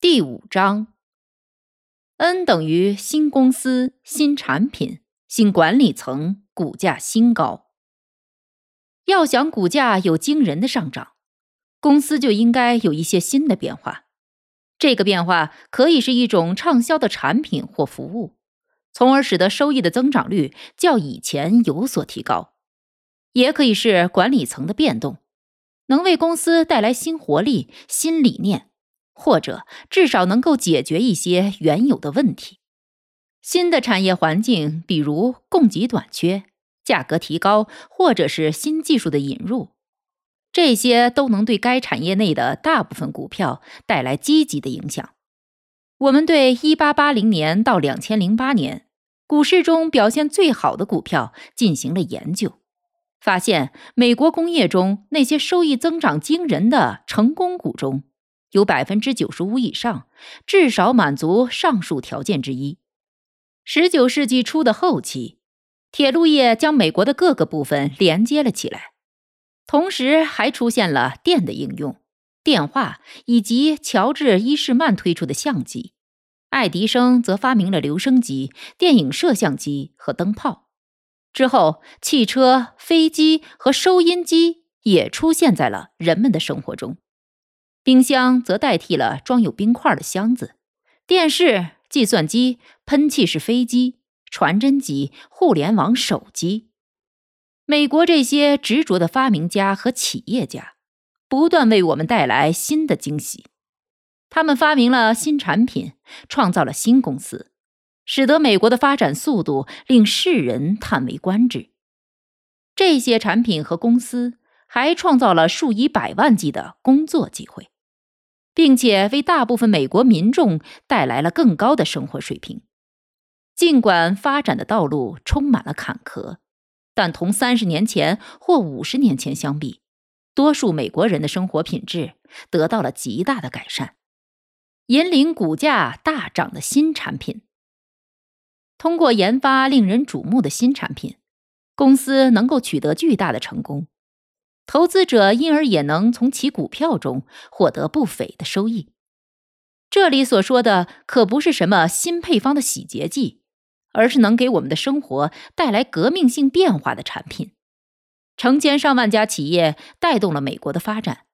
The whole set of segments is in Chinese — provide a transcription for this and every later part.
第五章，N 等于新公司、新产品、新管理层股价新高。要想股价有惊人的上涨，公司就应该有一些新的变化。这个变化可以是一种畅销的产品或服务，从而使得收益的增长率较以前有所提高；也可以是管理层的变动，能为公司带来新活力、新理念。或者至少能够解决一些原有的问题。新的产业环境，比如供给短缺、价格提高，或者是新技术的引入，这些都能对该产业内的大部分股票带来积极的影响。我们对1880年到2008年股市中表现最好的股票进行了研究，发现美国工业中那些收益增长惊人的成功股中。有百分之九十五以上，至少满足上述条件之一。十九世纪初的后期，铁路业将美国的各个部分连接了起来，同时还出现了电的应用、电话以及乔治·伊士曼推出的相机。爱迪生则发明了留声机、电影摄像机和灯泡。之后，汽车、飞机和收音机也出现在了人们的生活中。冰箱则代替了装有冰块的箱子，电视、计算机、喷气式飞机、传真机、互联网手机。美国这些执着的发明家和企业家，不断为我们带来新的惊喜。他们发明了新产品，创造了新公司，使得美国的发展速度令世人叹为观止。这些产品和公司还创造了数以百万计的工作机会。并且为大部分美国民众带来了更高的生活水平。尽管发展的道路充满了坎坷，但同三十年前或五十年前相比，多数美国人的生活品质得到了极大的改善，引领股价大涨的新产品。通过研发令人瞩目的新产品，公司能够取得巨大的成功。投资者因而也能从其股票中获得不菲的收益。这里所说的可不是什么新配方的洗洁剂，而是能给我们的生活带来革命性变化的产品。成千上万家企业带动了美国的发展，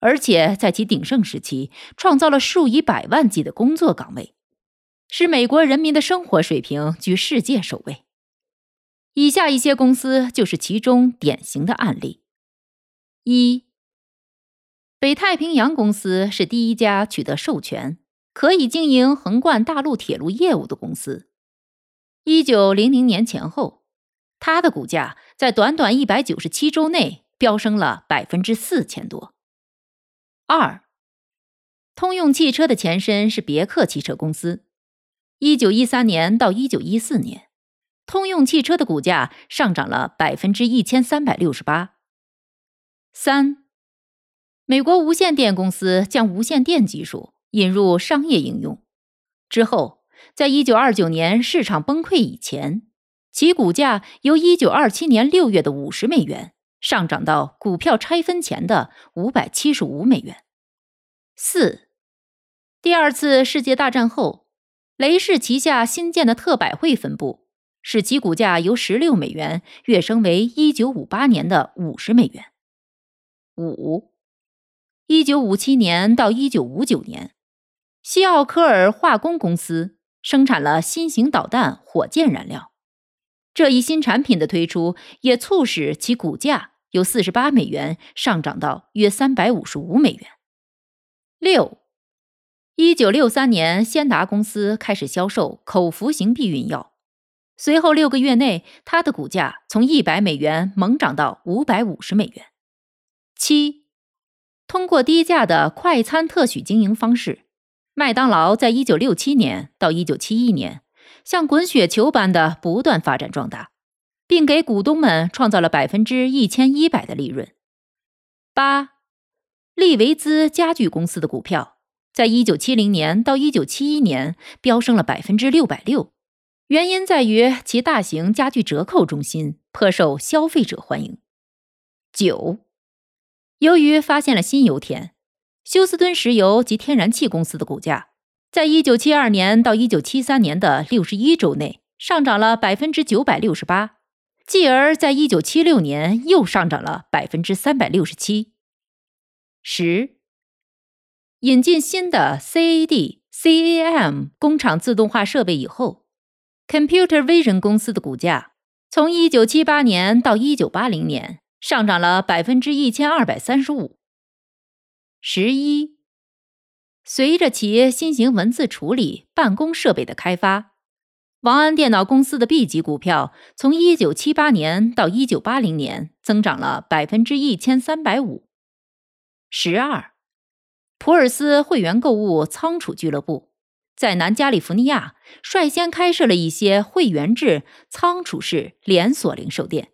而且在其鼎盛时期创造了数以百万计的工作岗位，使美国人民的生活水平居世界首位。以下一些公司就是其中典型的案例。一，北太平洋公司是第一家取得授权可以经营横贯大陆铁路业务的公司。一九零零年前后，它的股价在短短一百九十七周内飙升了百分之四千多。二，通用汽车的前身是别克汽车公司。一九一三年到一九一四年，通用汽车的股价上涨了百分之一千三百六十八。三，美国无线电公司将无线电技术引入商业应用之后，在一九二九年市场崩溃以前，其股价由一九二七年六月的五十美元上涨到股票拆分前的五百七十五美元。四，第二次世界大战后，雷士旗下新建的特百惠分部使其股价由十六美元跃升为一九五八年的五十美元。五，一九五七年到一九五九年，西奥科尔化工公司生产了新型导弹火箭燃料。这一新产品的推出，也促使其股价由四十八美元上涨到约三百五十五美元。六，一九六三年，先达公司开始销售口服型避孕药，随后六个月内，它的股价从一百美元猛涨到五百五十美元。七，通过低价的快餐特许经营方式，麦当劳在一九六七年到一九七一年，像滚雪球般的不断发展壮大，并给股东们创造了百分之一千一百的利润。八，利维兹家具公司的股票在一九七零年到一九七一年飙升了百分之六百六，原因在于其大型家具折扣中心颇受消费者欢迎。九。由于发现了新油田，休斯敦石油及天然气公司的股价，在一九七二年到一九七三年的六十一周内上涨了百分之九百六十八，继而在一九七六年又上涨了百分之三百六十七。十，引进新的 CAD、CAM 工厂自动化设备以后，Computer Vision 公司的股价从一九七八年到一九八零年。上涨了百分之一千二百三十五。十一，随着企业新型文字处理办公设备的开发，王安电脑公司的 B 级股票从一九七八年到一九八零年增长了百分之一千三百五。十二，普尔斯会员购物仓储俱乐部在南加利福尼亚率先开设了一些会员制仓储式连锁零售店。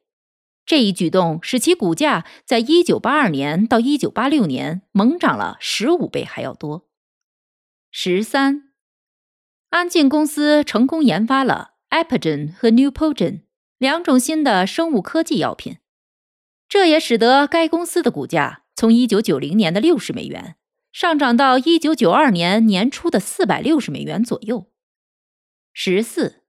这一举动使其股价在1982年到1986年猛涨了十五倍还要多。十三，安进公司成功研发了 Epigen 和 Neupogen 两种新的生物科技药品，这也使得该公司的股价从1990年的六十美元上涨到1992年年初的四百六十美元左右。十四，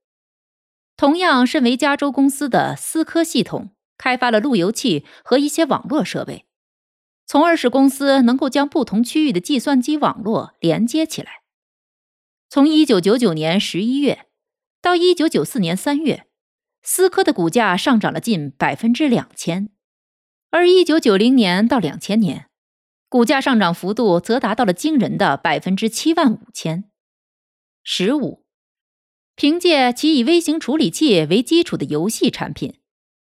同样身为加州公司的思科系统。开发了路由器和一些网络设备，从而使公司能够将不同区域的计算机网络连接起来。从1999年11月到1994年3月，思科的股价上涨了近百分之两千，而1990年到2000年，股价上涨幅度则达到了惊人的百分之七万五千。十五，凭借其以微型处理器为基础的游戏产品。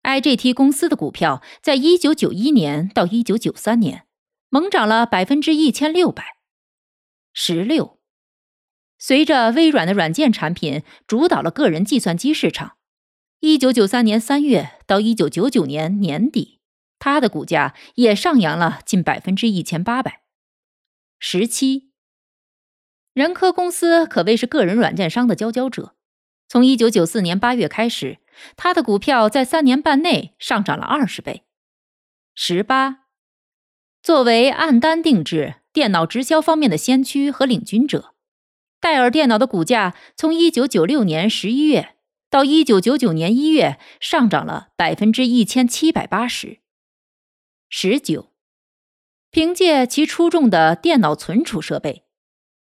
IGT 公司的股票在一九九一年到一九九三年猛涨了百分之一千六百十六。随着微软的软件产品主导了个人计算机市场，一九九三年三月到一九九九年年底，它的股价也上扬了近百分之一千八百十七。人科公司可谓是个人软件商的佼佼者，从一九九四年八月开始。他的股票在三年半内上涨了二十倍。十八，作为按单定制电脑直销方面的先驱和领军者，戴尔电脑的股价从一九九六年十一月到一九九九年一月上涨了百分之一千七百八十。十九，凭借其出众的电脑存储设备。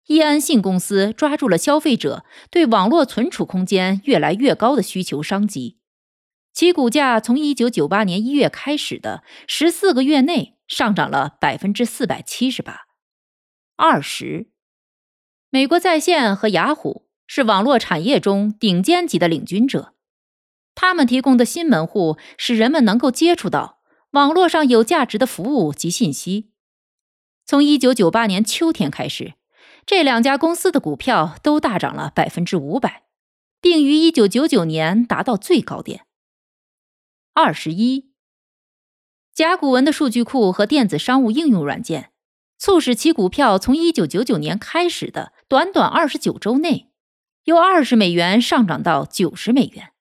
易安信公司抓住了消费者对网络存储空间越来越高的需求商机，其股价从一九九八年一月开始的十四个月内上涨了百分之四百七十八。二十，美国在线和雅虎是网络产业中顶尖级的领军者，他们提供的新门户使人们能够接触到网络上有价值的服务及信息。从一九九八年秋天开始。这两家公司的股票都大涨了百分之五百，并于一九九九年达到最高点。二十一，甲骨文的数据库和电子商务应用软件，促使其股票从一九九九年开始的短短二十九周内，由二十美元上涨到九十美元。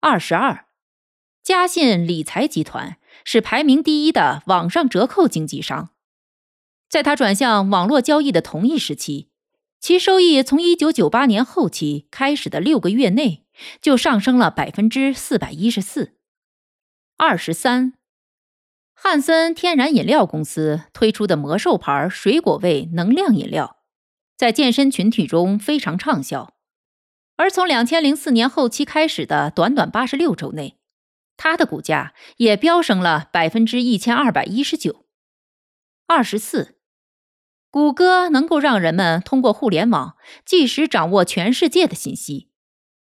二十二，嘉信理财集团是排名第一的网上折扣经纪商。在他转向网络交易的同一时期，其收益从一九九八年后期开始的六个月内就上升了百分之四百一十四。二十三，汉森天然饮料公司推出的魔兽牌水果味能量饮料，在健身群体中非常畅销。而从两千零四年后期开始的短短八十六周内，它的股价也飙升了百分之一千二百一十九。二十四。谷歌能够让人们通过互联网即时掌握全世界的信息，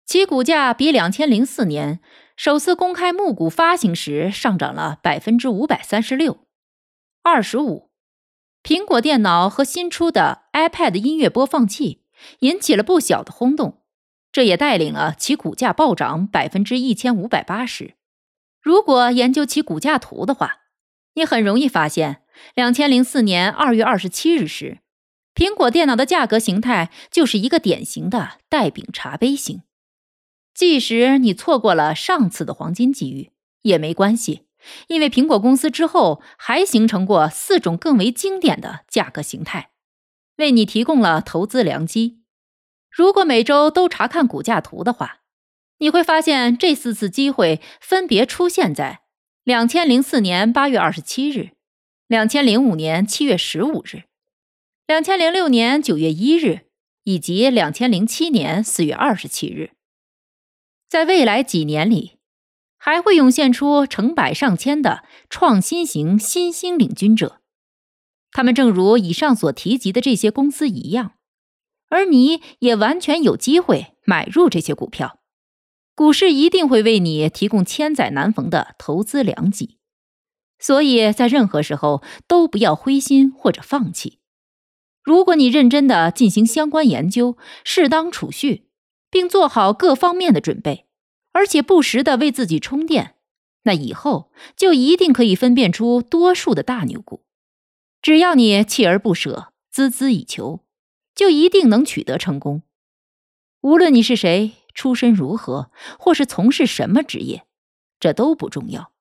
其股价比两千零四年首次公开募股发行时上涨了百分之五百三十六。二十五，苹果电脑和新出的 iPad 音乐播放器引起了不小的轰动，这也带领了其股价暴涨百分之一千五百八十。如果研究其股价图的话，你很容易发现，两千零四年二月二十七日时，苹果电脑的价格形态就是一个典型的带柄茶杯型。即使你错过了上次的黄金机遇也没关系。因为苹果公司之后还形成过四种更为经典的价格形态，为你提供了投资良机。如果每周都查看股价图的话，你会发现这四次机会分别出现在两千零四年八月二十七日、两千零五年七月十五日、两千零六年九月一日以及两千零七年四月二十七日。在未来几年里。还会涌现出成百上千的创新型新兴领军者，他们正如以上所提及的这些公司一样，而你也完全有机会买入这些股票。股市一定会为你提供千载难逢的投资良机，所以在任何时候都不要灰心或者放弃。如果你认真的进行相关研究，适当储蓄，并做好各方面的准备。而且不时的为自己充电，那以后就一定可以分辨出多数的大牛股。只要你锲而不舍、孜孜以求，就一定能取得成功。无论你是谁、出身如何，或是从事什么职业，这都不重要。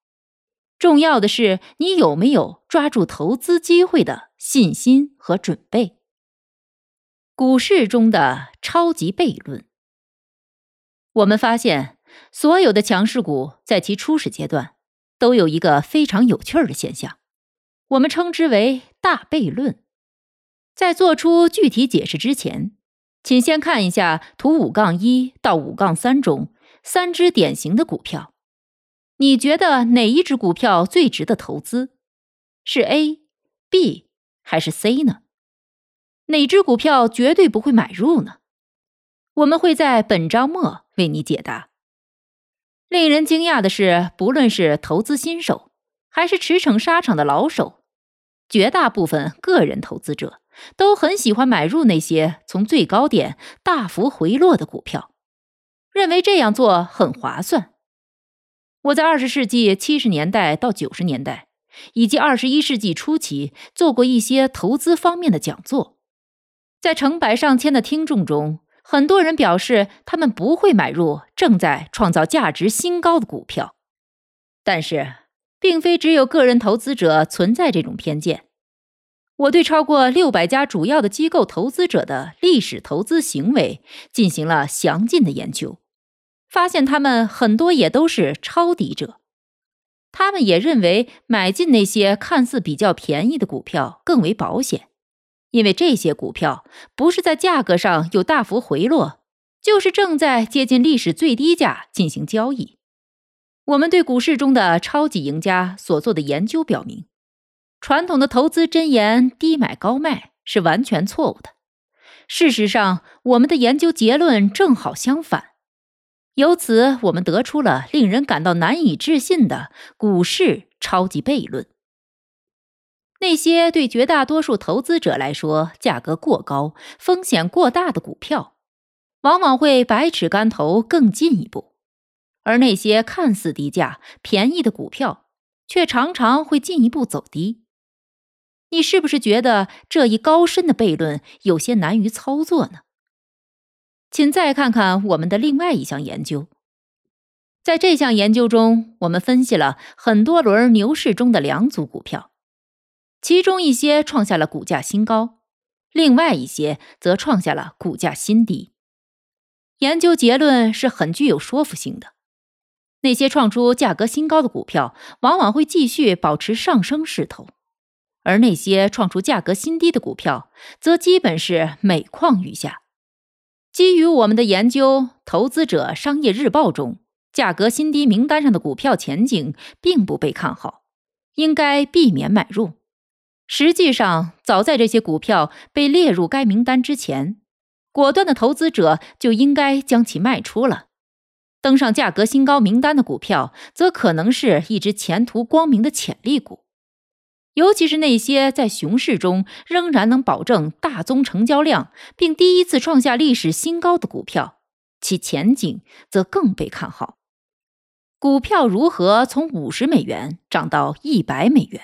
重要的是你有没有抓住投资机会的信心和准备。股市中的超级悖论，我们发现。所有的强势股在其初始阶段都有一个非常有趣的现象，我们称之为“大悖论”。在做出具体解释之前，请先看一下图五杠一到五杠三中三只典型的股票。你觉得哪一只股票最值得投资？是 A、B 还是 C 呢？哪只股票绝对不会买入呢？我们会在本章末为你解答。令人惊讶的是，不论是投资新手，还是驰骋沙场的老手，绝大部分个人投资者都很喜欢买入那些从最高点大幅回落的股票，认为这样做很划算。我在二十世纪七十年代到九十年代，以及二十一世纪初期做过一些投资方面的讲座，在成百上千的听众中。很多人表示，他们不会买入正在创造价值新高的股票。但是，并非只有个人投资者存在这种偏见。我对超过六百家主要的机构投资者的历史投资行为进行了详尽的研究，发现他们很多也都是抄底者。他们也认为买进那些看似比较便宜的股票更为保险。因为这些股票不是在价格上有大幅回落，就是正在接近历史最低价进行交易。我们对股市中的超级赢家所做的研究表明，传统的投资箴言“低买高卖”是完全错误的。事实上，我们的研究结论正好相反。由此，我们得出了令人感到难以置信的股市超级悖论。那些对绝大多数投资者来说价格过高、风险过大的股票，往往会百尺竿头更进一步；而那些看似低价、便宜的股票，却常常会进一步走低。你是不是觉得这一高深的悖论有些难于操作呢？请再看看我们的另外一项研究。在这项研究中，我们分析了很多轮牛市中的两组股票。其中一些创下了股价新高，另外一些则创下了股价新低。研究结论是很具有说服性的：那些创出价格新高的股票往往会继续保持上升势头，而那些创出价格新低的股票则基本是每况愈下。基于我们的研究，《投资者商业日报》中价格新低名单上的股票前景并不被看好，应该避免买入。实际上，早在这些股票被列入该名单之前，果断的投资者就应该将其卖出了。登上价格新高名单的股票，则可能是一只前途光明的潜力股。尤其是那些在熊市中仍然能保证大宗成交量，并第一次创下历史新高的股票，其前景则更被看好。股票如何从五十美元涨到一百美元？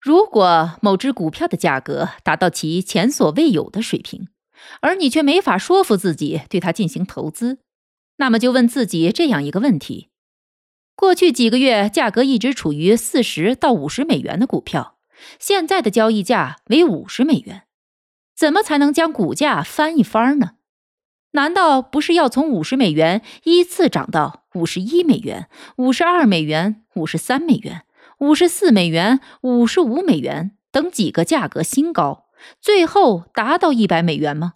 如果某只股票的价格达到其前所未有的水平，而你却没法说服自己对它进行投资，那么就问自己这样一个问题。过去几个月，价格一直处于四十到五十美元的股票，现在的交易价为五十美元，怎么才能将股价翻一番呢？难道不是要从五十美元依次涨到五十一美元、五十二美元、五十三美元、五十四美元、五十五美元等几个价格新高，最后达到一百美元吗？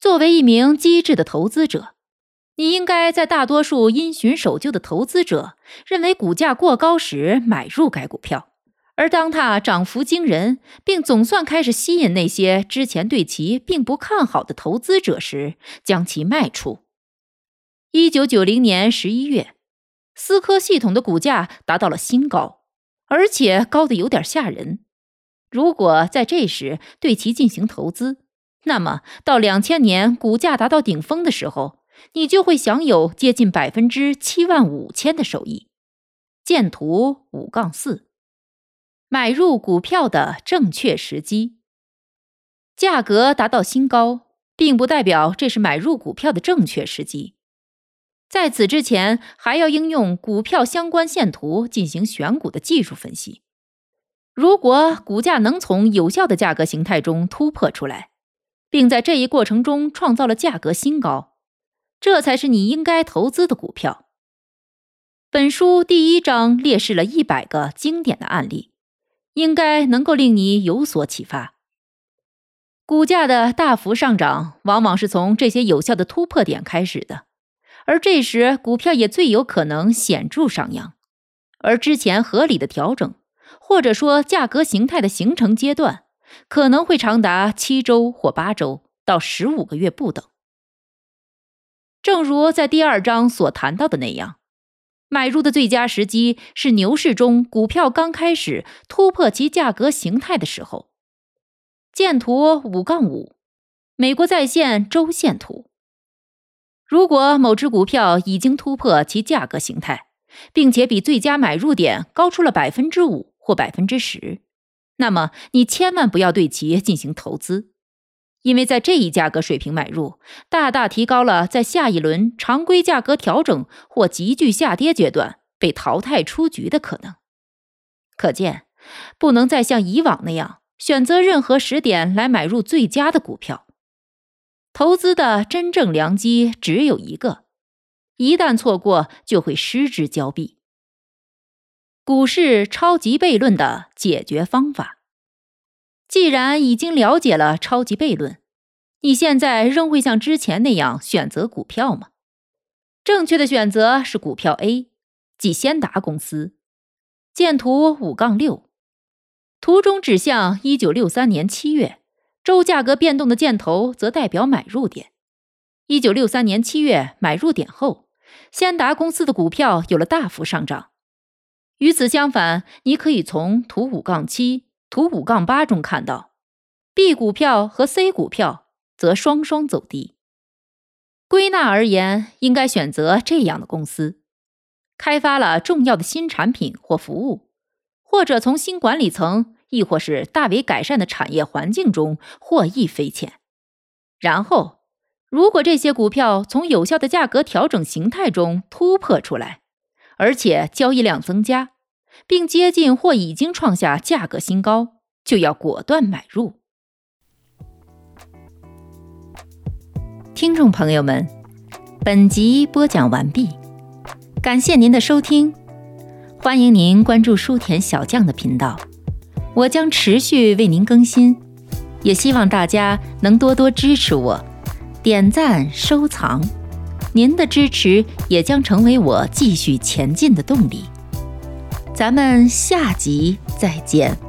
作为一名机智的投资者。你应该在大多数因循守旧的投资者认为股价过高时买入该股票，而当它涨幅惊人，并总算开始吸引那些之前对其并不看好的投资者时，将其卖出。一九九零年十一月，思科系统的股价达到了新高，而且高的有点吓人。如果在这时对其进行投资，那么到两千年股价达到顶峰的时候。你就会享有接近百分之七万五千的收益。见图五杠四，买入股票的正确时机。价格达到新高，并不代表这是买入股票的正确时机。在此之前，还要应用股票相关线图进行选股的技术分析。如果股价能从有效的价格形态中突破出来，并在这一过程中创造了价格新高。这才是你应该投资的股票。本书第一章列示了一百个经典的案例，应该能够令你有所启发。股价的大幅上涨，往往是从这些有效的突破点开始的，而这时股票也最有可能显著上扬。而之前合理的调整，或者说价格形态的形成阶段，可能会长达七周或八周到十五个月不等。正如在第二章所谈到的那样，买入的最佳时机是牛市中股票刚开始突破其价格形态的时候。见图五杠五，美国在线周线图。如果某只股票已经突破其价格形态，并且比最佳买入点高出了百分之五或百分之十，那么你千万不要对其进行投资。因为在这一价格水平买入，大大提高了在下一轮常规价格调整或急剧下跌阶段被淘汰出局的可能。可见，不能再像以往那样选择任何时点来买入最佳的股票。投资的真正良机只有一个，一旦错过就会失之交臂。股市超级悖论的解决方法。既然已经了解了超级悖论，你现在仍会像之前那样选择股票吗？正确的选择是股票 A，即先达公司。见图五杠六，图中指向一九六三年七月周价格变动的箭头，则代表买入点。一九六三年七月买入点后，先达公司的股票有了大幅上涨。与此相反，你可以从图五杠七。图五杠八中看到，B 股票和 C 股票则双双走低。归纳而言，应该选择这样的公司：开发了重要的新产品或服务，或者从新管理层亦或是大为改善的产业环境中获益匪浅。然后，如果这些股票从有效的价格调整形态中突破出来，而且交易量增加。并接近或已经创下价格新高，就要果断买入。听众朋友们，本集播讲完毕，感谢您的收听，欢迎您关注书田小将的频道，我将持续为您更新，也希望大家能多多支持我，点赞收藏，您的支持也将成为我继续前进的动力。咱们下集再见。